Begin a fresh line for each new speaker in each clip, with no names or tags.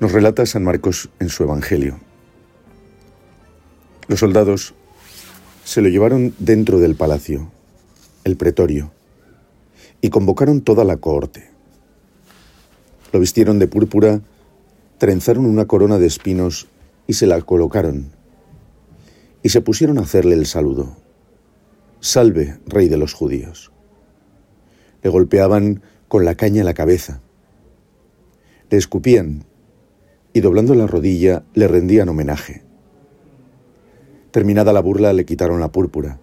Nos relata San Marcos en su Evangelio. Los soldados se lo llevaron dentro del palacio, el pretorio, y convocaron toda la cohorte. Lo vistieron de púrpura, trenzaron una corona de espinos y se la colocaron, y se pusieron a hacerle el saludo. Salve, rey de los judíos. Le golpeaban con la caña la cabeza. Le escupían y doblando la rodilla le rendían homenaje. Terminada la burla le quitaron la púrpura,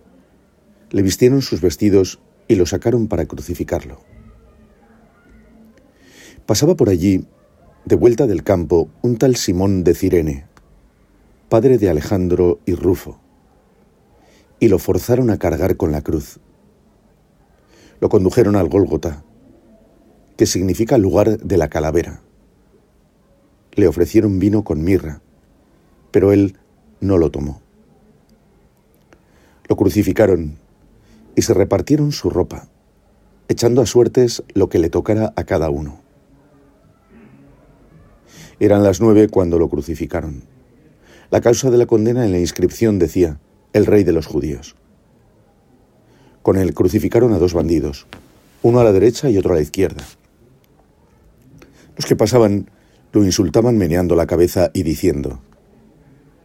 le vistieron sus vestidos y lo sacaron para crucificarlo. Pasaba por allí, de vuelta del campo, un tal Simón de Cirene, padre de Alejandro y Rufo, y lo forzaron a cargar con la cruz. Lo condujeron al Gólgota, que significa lugar de la calavera le ofrecieron vino con mirra, pero él no lo tomó. Lo crucificaron y se repartieron su ropa, echando a suertes lo que le tocara a cada uno. Eran las nueve cuando lo crucificaron. La causa de la condena en la inscripción decía, el rey de los judíos. Con él crucificaron a dos bandidos, uno a la derecha y otro a la izquierda. Los que pasaban lo insultaban meneando la cabeza y diciendo,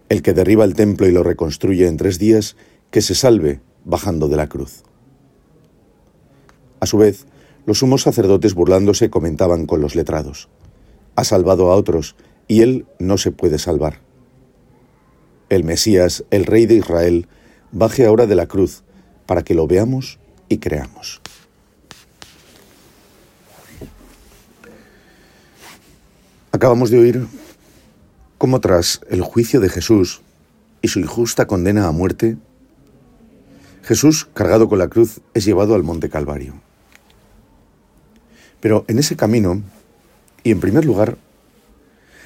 El que derriba el templo y lo reconstruye en tres días, que se salve bajando de la cruz. A su vez, los sumos sacerdotes burlándose comentaban con los letrados, Ha salvado a otros, y él no se puede salvar. El Mesías, el Rey de Israel, baje ahora de la cruz, para que lo veamos y creamos. Acabamos de oír cómo tras el juicio de Jesús y su injusta condena a muerte, Jesús, cargado con la cruz, es llevado al Monte Calvario. Pero en ese camino, y en primer lugar,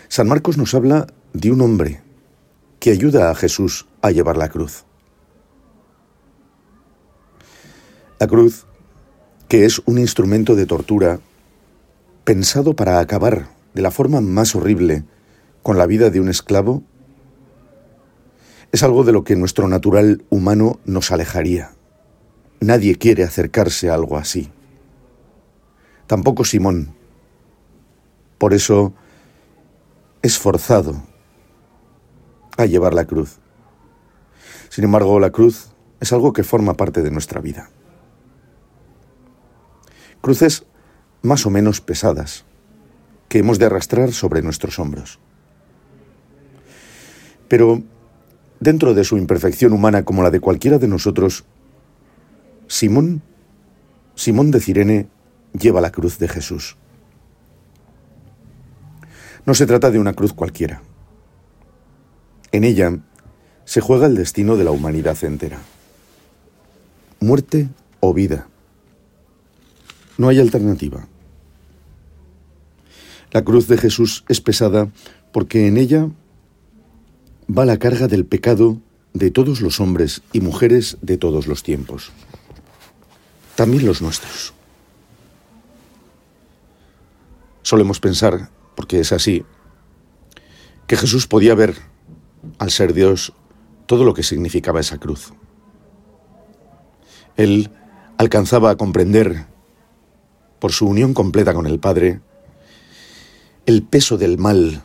San Marcos nos habla de un hombre que ayuda a Jesús a llevar la cruz. La cruz, que es un instrumento de tortura pensado para acabar de la forma más horrible con la vida de un esclavo es algo de lo que nuestro natural humano nos alejaría. Nadie quiere acercarse a algo así. Tampoco Simón. Por eso es forzado a llevar la cruz. Sin embargo, la cruz es algo que forma parte de nuestra vida. Cruces más o menos pesadas, que hemos de arrastrar sobre nuestros hombros. Pero dentro de su imperfección humana como la de cualquiera de nosotros, Simón, Simón de Cirene, lleva la cruz de Jesús. No se trata de una cruz cualquiera. En ella se juega el destino de la humanidad entera. Muerte o vida. No hay alternativa. La cruz de Jesús es pesada porque en ella va la carga del pecado de todos los hombres y mujeres de todos los tiempos, también los nuestros. Solemos pensar, porque es así, que Jesús podía ver, al ser Dios, todo lo que significaba esa cruz. Él alcanzaba a comprender, por su unión completa con el Padre, el peso del mal,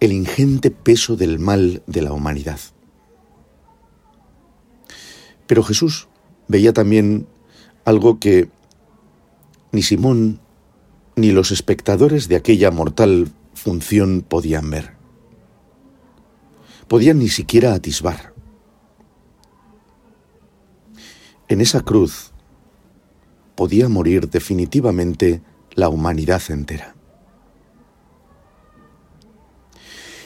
el ingente peso del mal de la humanidad. Pero Jesús veía también algo que ni Simón ni los espectadores de aquella mortal función podían ver. Podían ni siquiera atisbar. En esa cruz podía morir definitivamente la humanidad entera.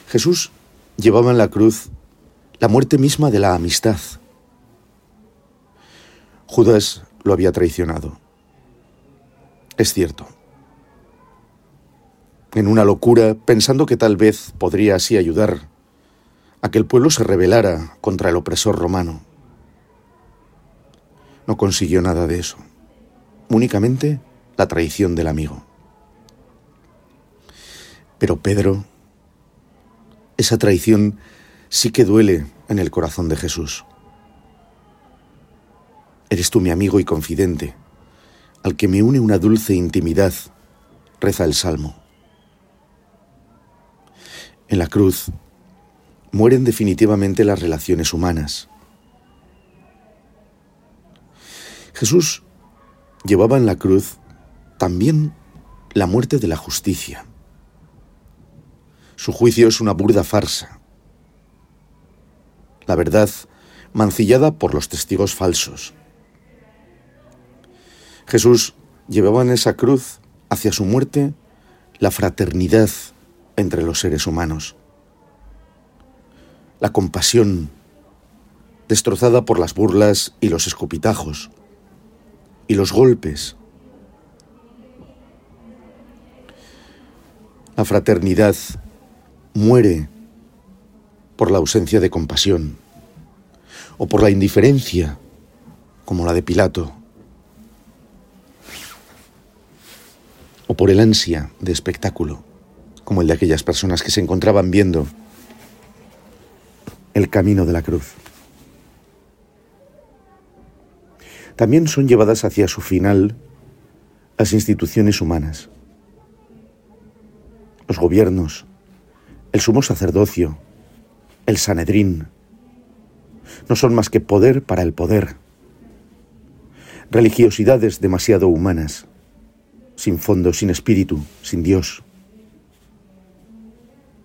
Jesús llevaba en la cruz la muerte misma de la amistad. Judas lo había traicionado. Es cierto. En una locura, pensando que tal vez podría así ayudar a que el pueblo se rebelara contra el opresor romano. No consiguió nada de eso, únicamente la traición del amigo. Pero Pedro, esa traición sí que duele en el corazón de Jesús. Eres tú mi amigo y confidente, al que me une una dulce intimidad, reza el Salmo. En la cruz mueren definitivamente las relaciones humanas. Jesús llevaba en la cruz también la muerte de la justicia. Su juicio es una burda farsa. La verdad mancillada por los testigos falsos. Jesús llevaba en esa cruz hacia su muerte la fraternidad entre los seres humanos la compasión, destrozada por las burlas y los escupitajos, y los golpes. La fraternidad muere por la ausencia de compasión, o por la indiferencia, como la de Pilato, o por el ansia de espectáculo, como el de aquellas personas que se encontraban viendo el camino de la cruz. También son llevadas hacia su final las instituciones humanas, los gobiernos, el sumo sacerdocio, el Sanedrín. No son más que poder para el poder, religiosidades demasiado humanas, sin fondo, sin espíritu, sin Dios,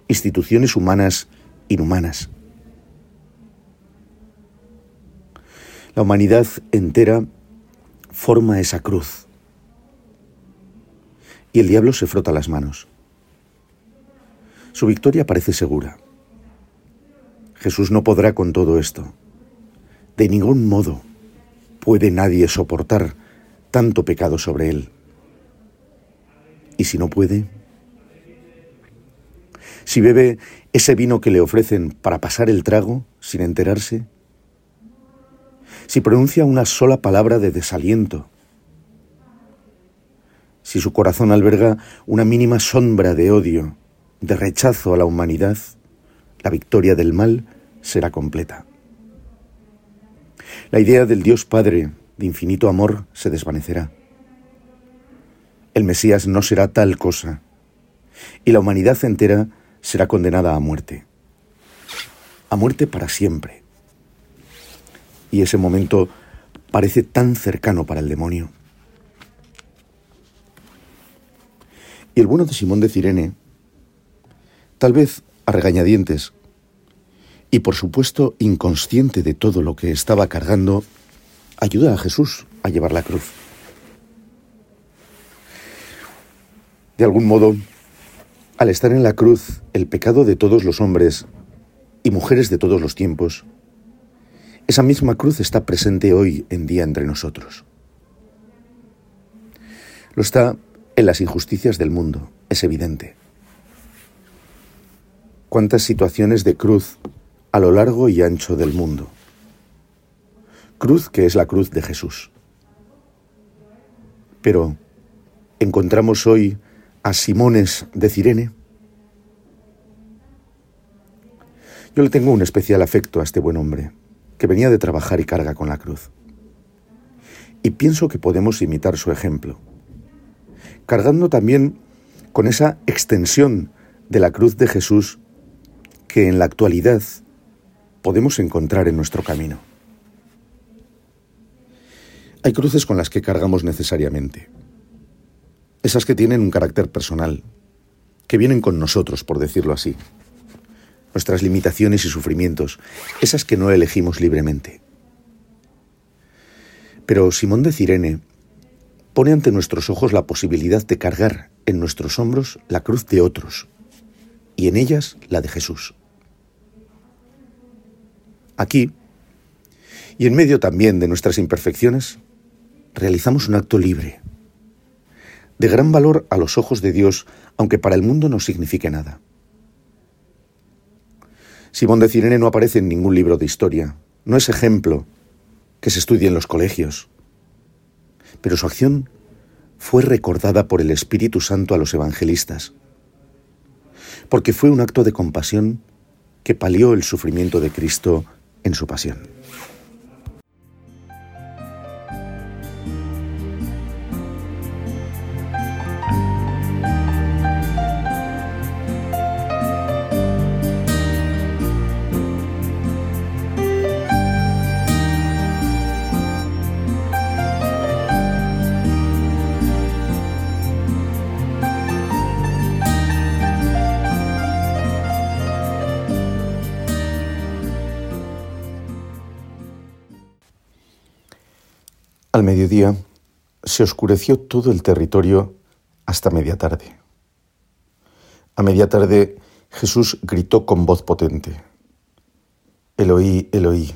instituciones humanas inhumanas. La humanidad entera forma esa cruz. Y el diablo se frota las manos. Su victoria parece segura. Jesús no podrá con todo esto. De ningún modo puede nadie soportar tanto pecado sobre él. Y si no puede, si bebe ese vino que le ofrecen para pasar el trago sin enterarse, si pronuncia una sola palabra de desaliento, si su corazón alberga una mínima sombra de odio, de rechazo a la humanidad, la victoria del mal será completa. La idea del Dios Padre de infinito amor se desvanecerá. El Mesías no será tal cosa, y la humanidad entera será condenada a muerte, a muerte para siempre y ese momento parece tan cercano para el demonio. Y el bueno de Simón de Cirene, tal vez a regañadientes, y por supuesto inconsciente de todo lo que estaba cargando, ayuda a Jesús a llevar la cruz. De algún modo, al estar en la cruz, el pecado de todos los hombres y mujeres de todos los tiempos esa misma cruz está presente hoy en día entre nosotros. Lo está en las injusticias del mundo, es evidente. Cuántas situaciones de cruz a lo largo y ancho del mundo. Cruz que es la cruz de Jesús. Pero, ¿encontramos hoy a Simones de Cirene? Yo le tengo un especial afecto a este buen hombre que venía de trabajar y carga con la cruz. Y pienso que podemos imitar su ejemplo, cargando también con esa extensión de la cruz de Jesús que en la actualidad podemos encontrar en nuestro camino. Hay cruces con las que cargamos necesariamente, esas que tienen un carácter personal, que vienen con nosotros, por decirlo así, nuestras limitaciones y sufrimientos, esas que no elegimos libremente. Pero Simón de Cirene pone ante nuestros ojos la posibilidad de cargar en nuestros hombros la cruz de otros, y en ellas la de Jesús. Aquí, y en medio también de nuestras imperfecciones, realizamos un acto libre, de gran valor a los ojos de Dios, aunque para el mundo no signifique nada. Simón de Cirene no aparece en ningún libro de historia, no es ejemplo que se estudie en los colegios, pero su acción fue recordada por el Espíritu Santo a los evangelistas, porque fue un acto de compasión que palió el sufrimiento de Cristo en su pasión. Se oscureció todo el territorio hasta media tarde. A media tarde Jesús gritó con voz potente, Eloí, Eloí,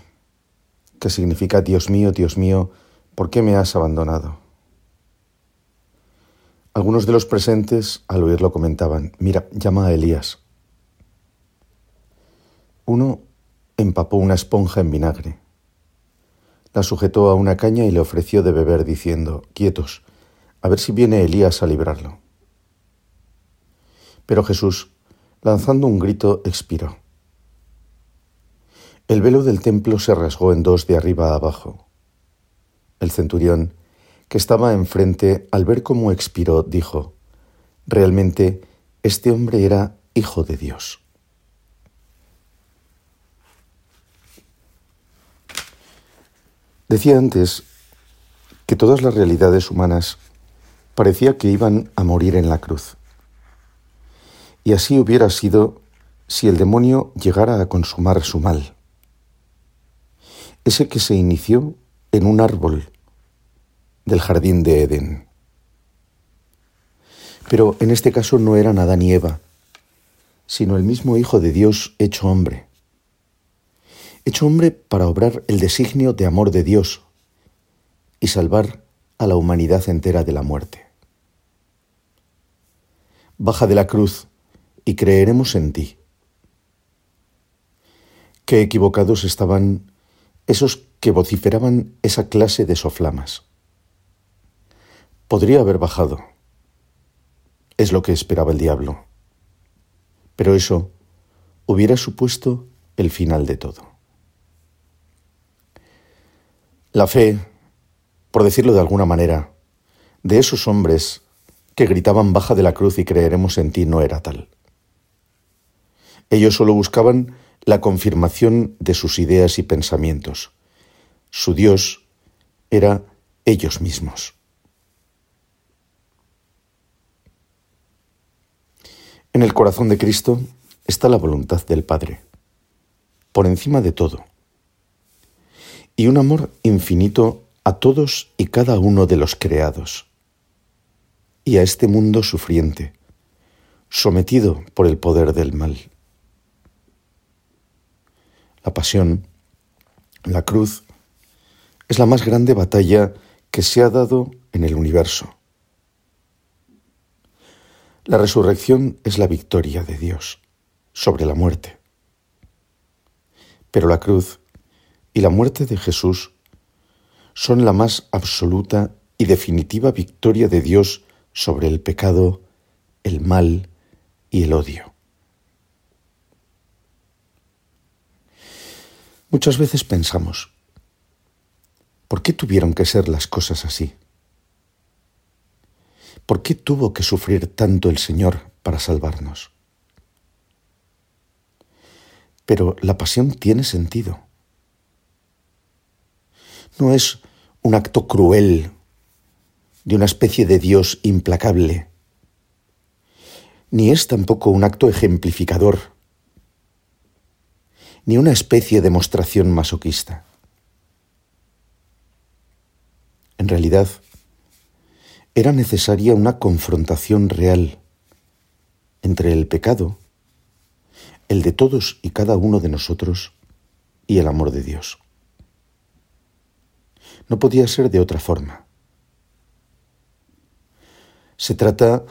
que significa Dios mío, Dios mío, ¿por qué me has abandonado? Algunos de los presentes al oírlo comentaban, mira, llama a Elías. Uno empapó una esponja en vinagre la sujetó a una caña y le ofreció de beber, diciendo, Quietos, a ver si viene Elías a librarlo. Pero Jesús, lanzando un grito, expiró. El velo del templo se rasgó en dos de arriba a abajo. El centurión, que estaba enfrente, al ver cómo expiró, dijo, Realmente este hombre era hijo de Dios. Decía antes que todas las realidades humanas parecía que iban a morir en la cruz. Y así hubiera sido si el demonio llegara a consumar su mal. Ese que se inició en un árbol del jardín de Edén. Pero en este caso no era nada ni Eva, sino el mismo Hijo de Dios hecho hombre hecho hombre para obrar el designio de amor de Dios y salvar a la humanidad entera de la muerte. Baja de la cruz y creeremos en ti. Qué equivocados estaban esos que vociferaban esa clase de soflamas. Podría haber bajado. Es lo que esperaba el diablo. Pero eso hubiera supuesto el final de todo. La fe, por decirlo de alguna manera, de esos hombres que gritaban baja de la cruz y creeremos en ti no era tal. Ellos solo buscaban la confirmación de sus ideas y pensamientos. Su Dios era ellos mismos. En el corazón de Cristo está la voluntad del Padre, por encima de todo y un amor infinito a todos y cada uno de los creados, y a este mundo sufriente, sometido por el poder del mal. La pasión, la cruz, es la más grande batalla que se ha dado en el universo. La resurrección es la victoria de Dios sobre la muerte. Pero la cruz y la muerte de Jesús son la más absoluta y definitiva victoria de Dios sobre el pecado, el mal y el odio. Muchas veces pensamos, ¿por qué tuvieron que ser las cosas así? ¿Por qué tuvo que sufrir tanto el Señor para salvarnos? Pero la pasión tiene sentido no es un acto cruel de una especie de Dios implacable, ni es tampoco un acto ejemplificador, ni una especie de demostración masoquista. En realidad, era necesaria una confrontación real entre el pecado el de todos y cada uno de nosotros y el amor de Dios. No podía ser de otra forma. Se trata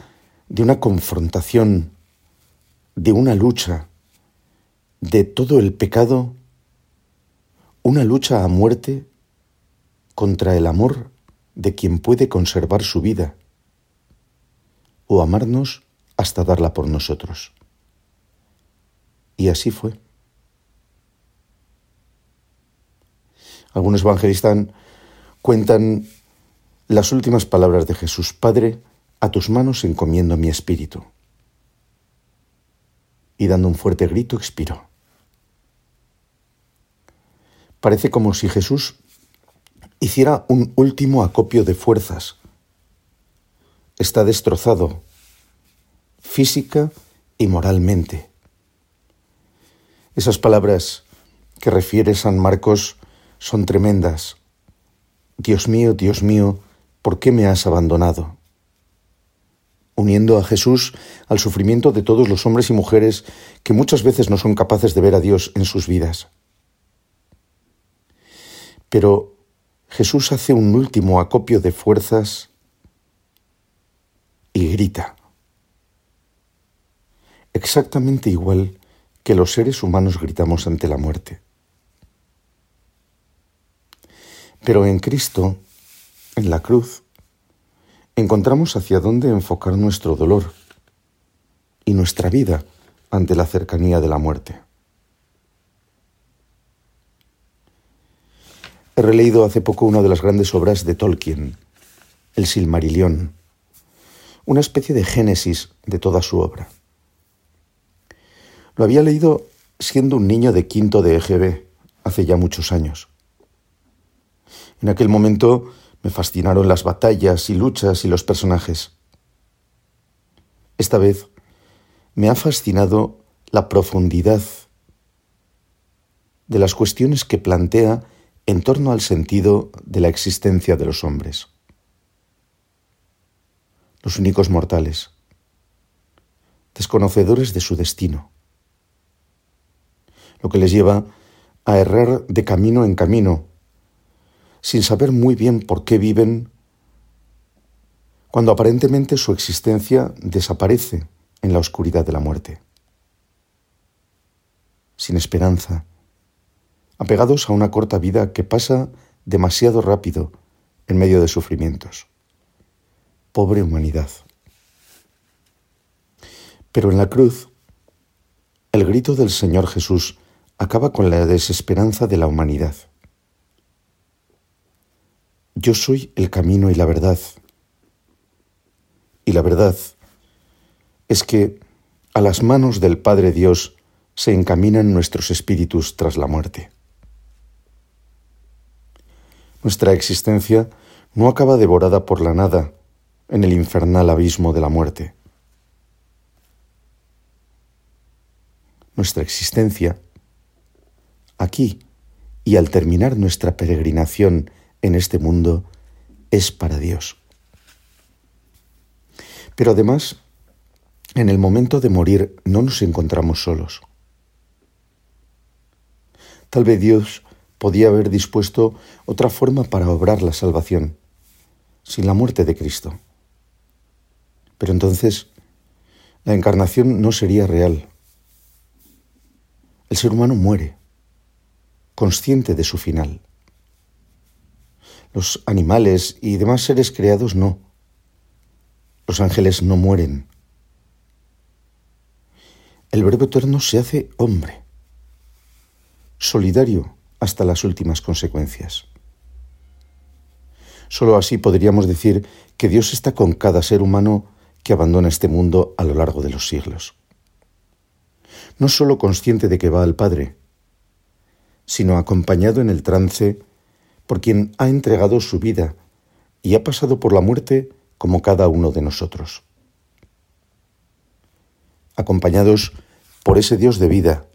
de una confrontación, de una lucha, de todo el pecado, una lucha a muerte contra el amor de quien puede conservar su vida o amarnos hasta darla por nosotros. Y así fue. Algunos evangelistas cuentan las últimas palabras de Jesús, Padre, a tus manos encomiendo mi espíritu. Y dando un fuerte grito expiró. Parece como si Jesús hiciera un último acopio de fuerzas. Está destrozado física y moralmente. Esas palabras que refiere San Marcos son tremendas. Dios mío, Dios mío, ¿por qué me has abandonado? Uniendo a Jesús al sufrimiento de todos los hombres y mujeres que muchas veces no son capaces de ver a Dios en sus vidas. Pero Jesús hace un último acopio de fuerzas y grita, exactamente igual que los seres humanos gritamos ante la muerte. Pero en Cristo, en la cruz, encontramos hacia dónde enfocar nuestro dolor y nuestra vida ante la cercanía de la muerte. He releído hace poco una de las grandes obras de Tolkien, el Silmarillion, una especie de génesis de toda su obra. Lo había leído siendo un niño de quinto de EGB, hace ya muchos años. En aquel momento me fascinaron las batallas y luchas y los personajes. Esta vez me ha fascinado la profundidad de las cuestiones que plantea en torno al sentido de la existencia de los hombres. Los únicos mortales, desconocedores de su destino lo que les lleva a errar de camino en camino, sin saber muy bien por qué viven, cuando aparentemente su existencia desaparece en la oscuridad de la muerte. Sin esperanza, apegados a una corta vida que pasa demasiado rápido en medio de sufrimientos. Pobre humanidad. Pero en la cruz, el grito del Señor Jesús acaba con la desesperanza de la humanidad. Yo soy el camino y la verdad. Y la verdad es que a las manos del Padre Dios se encaminan nuestros espíritus tras la muerte. Nuestra existencia no acaba devorada por la nada en el infernal abismo de la muerte. Nuestra existencia aquí y al terminar nuestra peregrinación en este mundo es para Dios. Pero además, en el momento de morir no nos encontramos solos. Tal vez Dios podía haber dispuesto otra forma para obrar la salvación, sin la muerte de Cristo. Pero entonces la encarnación no sería real. El ser humano muere consciente de su final. Los animales y demás seres creados no. Los ángeles no mueren. El Verbo Eterno se hace hombre, solidario hasta las últimas consecuencias. Solo así podríamos decir que Dios está con cada ser humano que abandona este mundo a lo largo de los siglos. No solo consciente de que va al Padre, sino acompañado en el trance por quien ha entregado su vida y ha pasado por la muerte como cada uno de nosotros. Acompañados por ese Dios de vida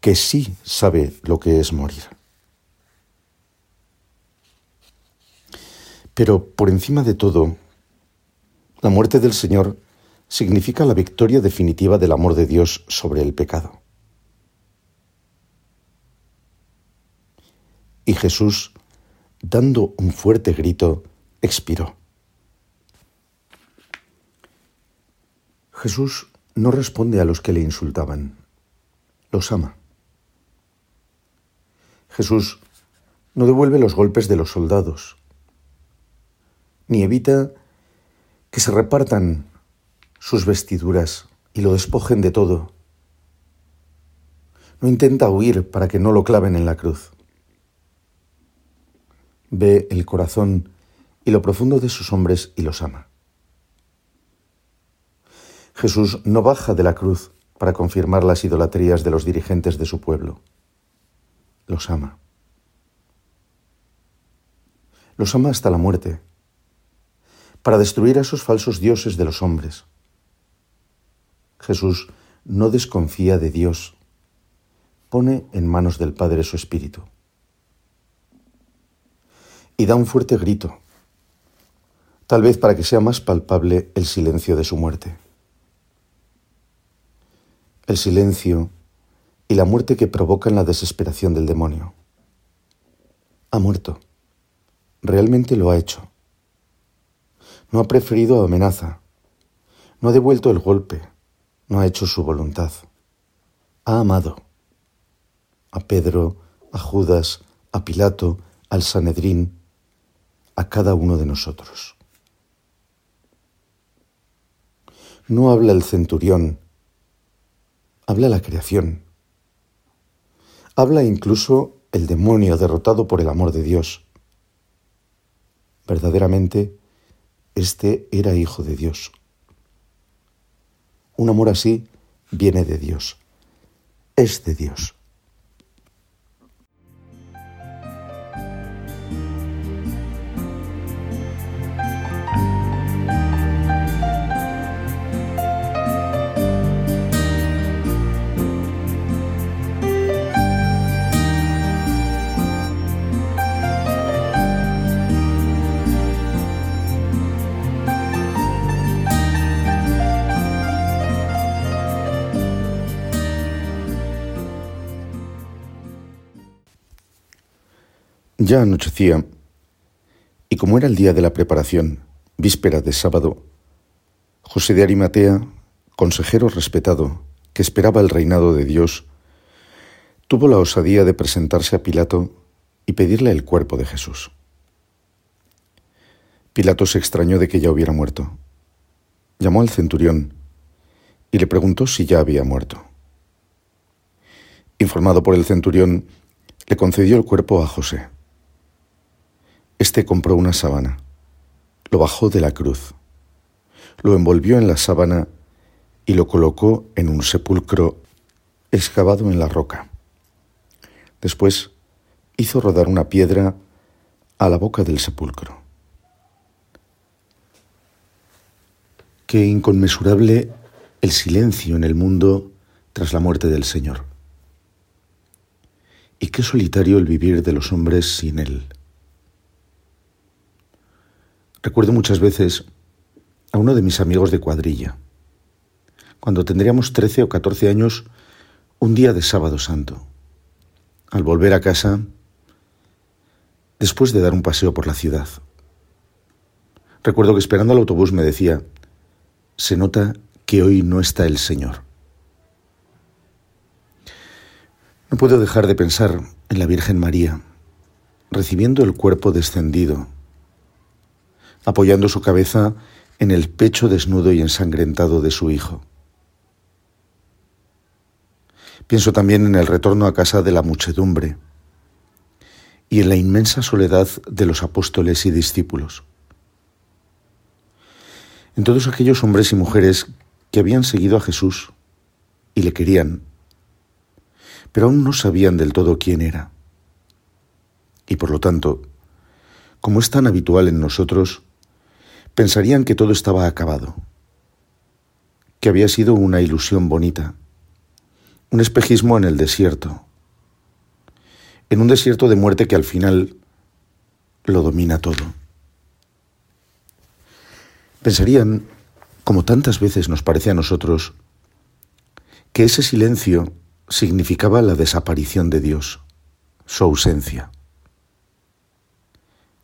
que sí sabe lo que es morir. Pero por encima de todo, la muerte del Señor significa la victoria definitiva del amor de Dios sobre el pecado. Y Jesús, dando un fuerte grito, expiró. Jesús no responde a los que le insultaban, los ama. Jesús no devuelve los golpes de los soldados, ni evita que se repartan sus vestiduras y lo despojen de todo. No intenta huir para que no lo claven en la cruz. Ve el corazón y lo profundo de sus hombres y los ama. Jesús no baja de la cruz para confirmar las idolatrías de los dirigentes de su pueblo. Los ama. Los ama hasta la muerte, para destruir a esos falsos dioses de los hombres. Jesús no desconfía de Dios, pone en manos del Padre su Espíritu. Y da un fuerte grito, tal vez para que sea más palpable el silencio de su muerte el silencio y la muerte que provocan la desesperación del demonio. Ha muerto. Realmente lo ha hecho. No ha preferido amenaza. No ha devuelto el golpe. No ha hecho su voluntad. Ha amado. A Pedro, a Judas, a Pilato, al Sanedrín, a cada uno de nosotros. No habla el centurión habla la creación. Habla incluso el demonio derrotado por el amor de Dios. Verdaderamente, este era hijo de Dios. Un amor así viene de Dios, es de Dios. Ya anochecía, y como era el día de la preparación, víspera de sábado, José de Arimatea, consejero respetado, que esperaba el reinado de Dios, tuvo la osadía de presentarse a Pilato y pedirle el cuerpo de Jesús. Pilato se extrañó de que ya hubiera muerto. Llamó al centurión y le preguntó si ya había muerto. Informado por el centurión, le concedió el cuerpo a José. Este compró una sábana, lo bajó de la cruz, lo envolvió en la sábana y lo colocó en un sepulcro excavado en la roca. Después hizo rodar una piedra a la boca del sepulcro. Qué inconmensurable el silencio en el mundo tras la muerte del Señor. Y qué solitario el vivir de los hombres sin Él. Recuerdo muchas veces a uno de mis amigos de cuadrilla, cuando tendríamos 13 o 14 años, un día de sábado santo. Al volver a casa, después de dar un paseo por la ciudad, recuerdo que esperando al autobús me decía, se nota que hoy no está el Señor. No puedo dejar de pensar en la Virgen María, recibiendo el cuerpo descendido apoyando su cabeza en el pecho desnudo y ensangrentado de su hijo. Pienso también en el retorno a casa de la muchedumbre y en la inmensa soledad de los apóstoles y discípulos. En todos aquellos hombres y mujeres que habían seguido a Jesús y le querían, pero aún no sabían del todo quién era. Y por lo tanto, como es tan habitual en nosotros, pensarían que todo estaba acabado, que había sido una ilusión bonita, un espejismo en el desierto, en un desierto de muerte que al final lo domina todo. Pensarían como tantas veces nos parece a nosotros, que ese silencio significaba la desaparición de Dios, su ausencia.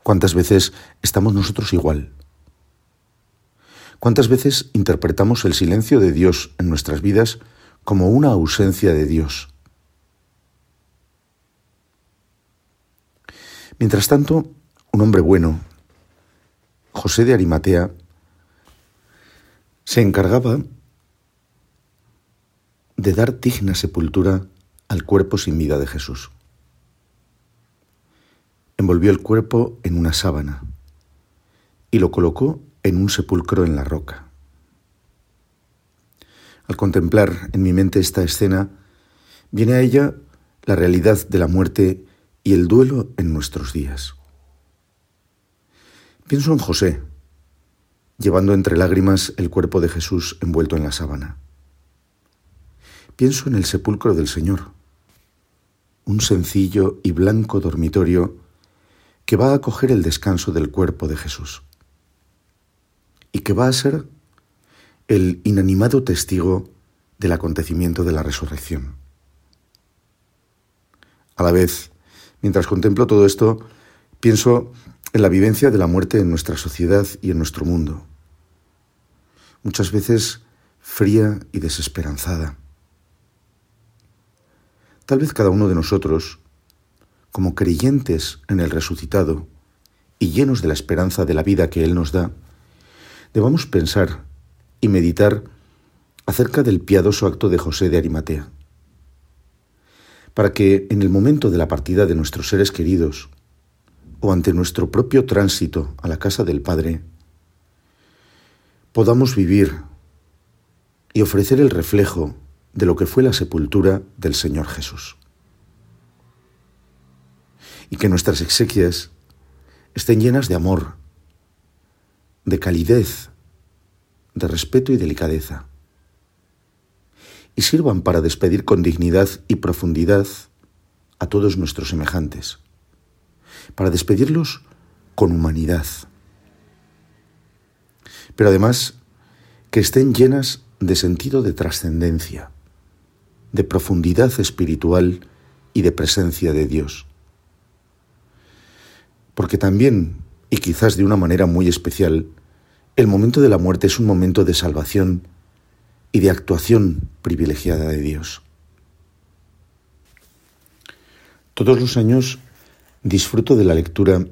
¿Cuántas veces estamos nosotros igual? ¿Cuántas veces interpretamos el silencio de Dios en nuestras vidas como una ausencia de Dios? Mientras tanto, un hombre bueno, José de Arimatea, se encargaba de dar digna sepultura al cuerpo sin vida de Jesús. Envolvió el cuerpo en una sábana y lo colocó en un sepulcro en la roca. Al contemplar en mi mente esta escena, viene a ella la realidad de la muerte y el duelo en nuestros días. Pienso en José, llevando entre lágrimas el cuerpo de Jesús envuelto en la sábana. Pienso en el sepulcro del Señor, un sencillo y blanco dormitorio que va a acoger el descanso del cuerpo de Jesús y que va a ser el inanimado testigo del acontecimiento de la resurrección. A la vez, mientras contemplo todo esto, pienso en la vivencia de la muerte en nuestra sociedad y en nuestro mundo. Muchas veces fría y desesperanzada. Tal vez cada uno de nosotros, como creyentes en el resucitado y llenos de la esperanza de la vida que Él nos da, debamos pensar y meditar acerca del piadoso acto de José de Arimatea, para que en el momento de la partida de nuestros seres queridos o ante nuestro propio tránsito a la casa del Padre, podamos vivir y ofrecer el reflejo de lo que fue la sepultura del Señor Jesús. Y que nuestras exequias estén llenas de amor, de calidez, de respeto y delicadeza, y sirvan para despedir con dignidad y profundidad a todos nuestros semejantes, para despedirlos con humanidad, pero además que estén llenas de sentido de trascendencia, de profundidad espiritual y de presencia de Dios. Porque también, y quizás de una manera muy especial, el momento de la muerte es un momento de salvación y de actuación privilegiada de Dios. Todos los años disfruto de la lectura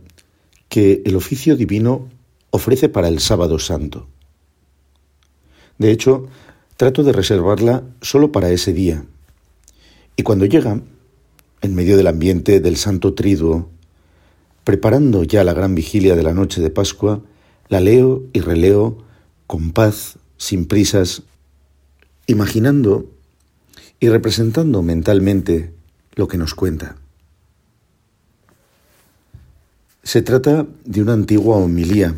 que el oficio divino ofrece para el sábado santo. De hecho, trato de reservarla solo para ese día. Y cuando llega, en medio del ambiente del Santo Triduo, preparando ya la gran vigilia de la noche de Pascua, la leo y releo con paz, sin prisas, imaginando y representando mentalmente lo que nos cuenta. Se trata de una antigua homilía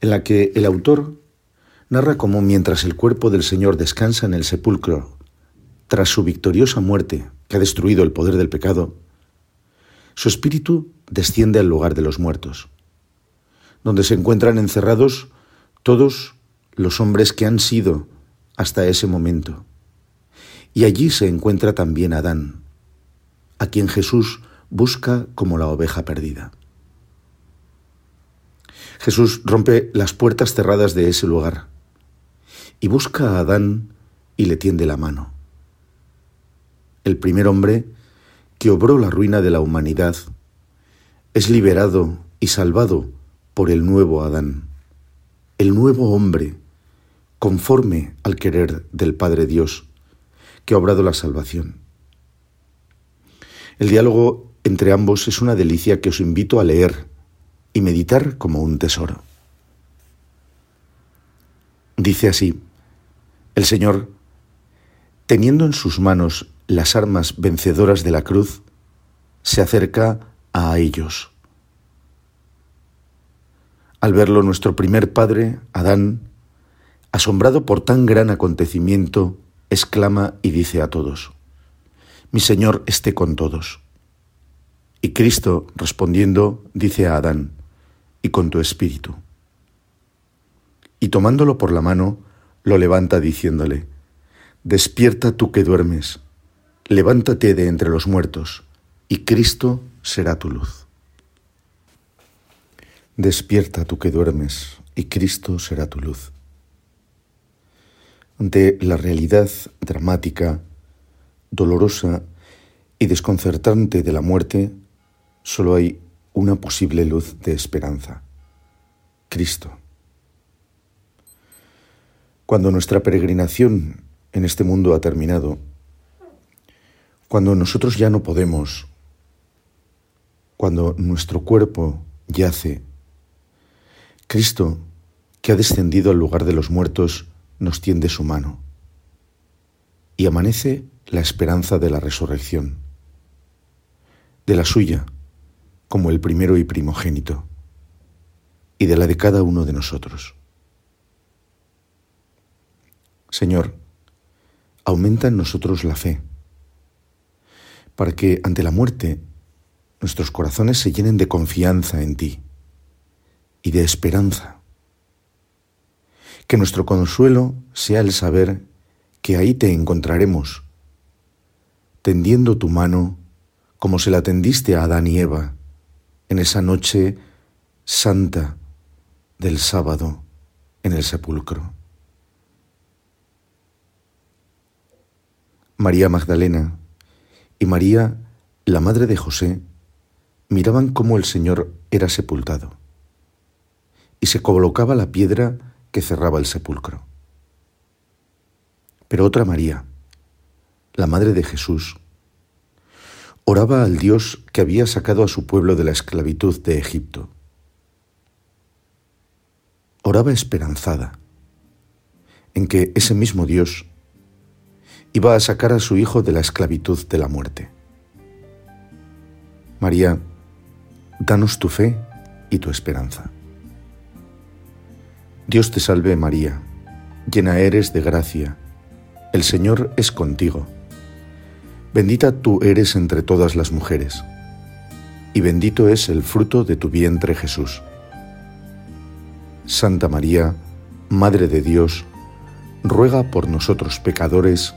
en la que el autor narra cómo mientras el cuerpo del Señor descansa en el sepulcro, tras su victoriosa muerte que ha destruido el poder del pecado, su espíritu desciende al lugar de los muertos, donde se encuentran encerrados todos los hombres que han sido hasta ese momento. Y allí se encuentra también Adán, a quien Jesús busca como la oveja perdida. Jesús rompe las puertas cerradas de ese lugar y busca a Adán y le tiende la mano. El primer hombre que obró la ruina de la humanidad es liberado y salvado por el nuevo Adán, el nuevo hombre, conforme al querer del Padre Dios, que ha obrado la salvación. El diálogo entre ambos es una delicia que os invito a leer y meditar como un tesoro. Dice así, el Señor, teniendo en sus manos las armas vencedoras de la cruz, se acerca a ellos. Al verlo nuestro primer padre, Adán, asombrado por tan gran acontecimiento, exclama y dice a todos, Mi Señor esté con todos. Y Cristo, respondiendo, dice a Adán, y con tu espíritu. y tomándolo por la mano, lo levanta diciéndole, Despierta tú que duermes, levántate de entre los muertos, y Cristo será tu luz. Despierta tú que duermes, y Cristo será tu luz. Ante la realidad dramática, dolorosa y desconcertante de la muerte, solo hay una posible luz de esperanza, Cristo. Cuando nuestra peregrinación en este mundo ha terminado, cuando nosotros ya no podemos, cuando nuestro cuerpo yace, Cristo, que ha descendido al lugar de los muertos, nos tiende su mano y amanece la esperanza de la resurrección, de la suya como el primero y primogénito, y de la de cada uno de nosotros. Señor, aumenta en nosotros la fe, para que ante la muerte nuestros corazones se llenen de confianza en ti y de esperanza. Que nuestro consuelo sea el saber que ahí te encontraremos, tendiendo tu mano como se la tendiste a Adán y Eva en esa noche santa del sábado en el sepulcro. María Magdalena y María, la madre de José, miraban cómo el Señor era sepultado y se colocaba la piedra que cerraba el sepulcro. Pero otra María, la madre de Jesús, oraba al Dios que había sacado a su pueblo de la esclavitud de Egipto. Oraba esperanzada en que ese mismo Dios iba a sacar a su hijo de la esclavitud de la muerte. María, danos tu fe y tu esperanza. Dios te salve María, llena eres de gracia, el Señor es contigo. Bendita tú eres entre todas las mujeres, y bendito es el fruto de tu vientre Jesús. Santa María, Madre de Dios, ruega por nosotros pecadores,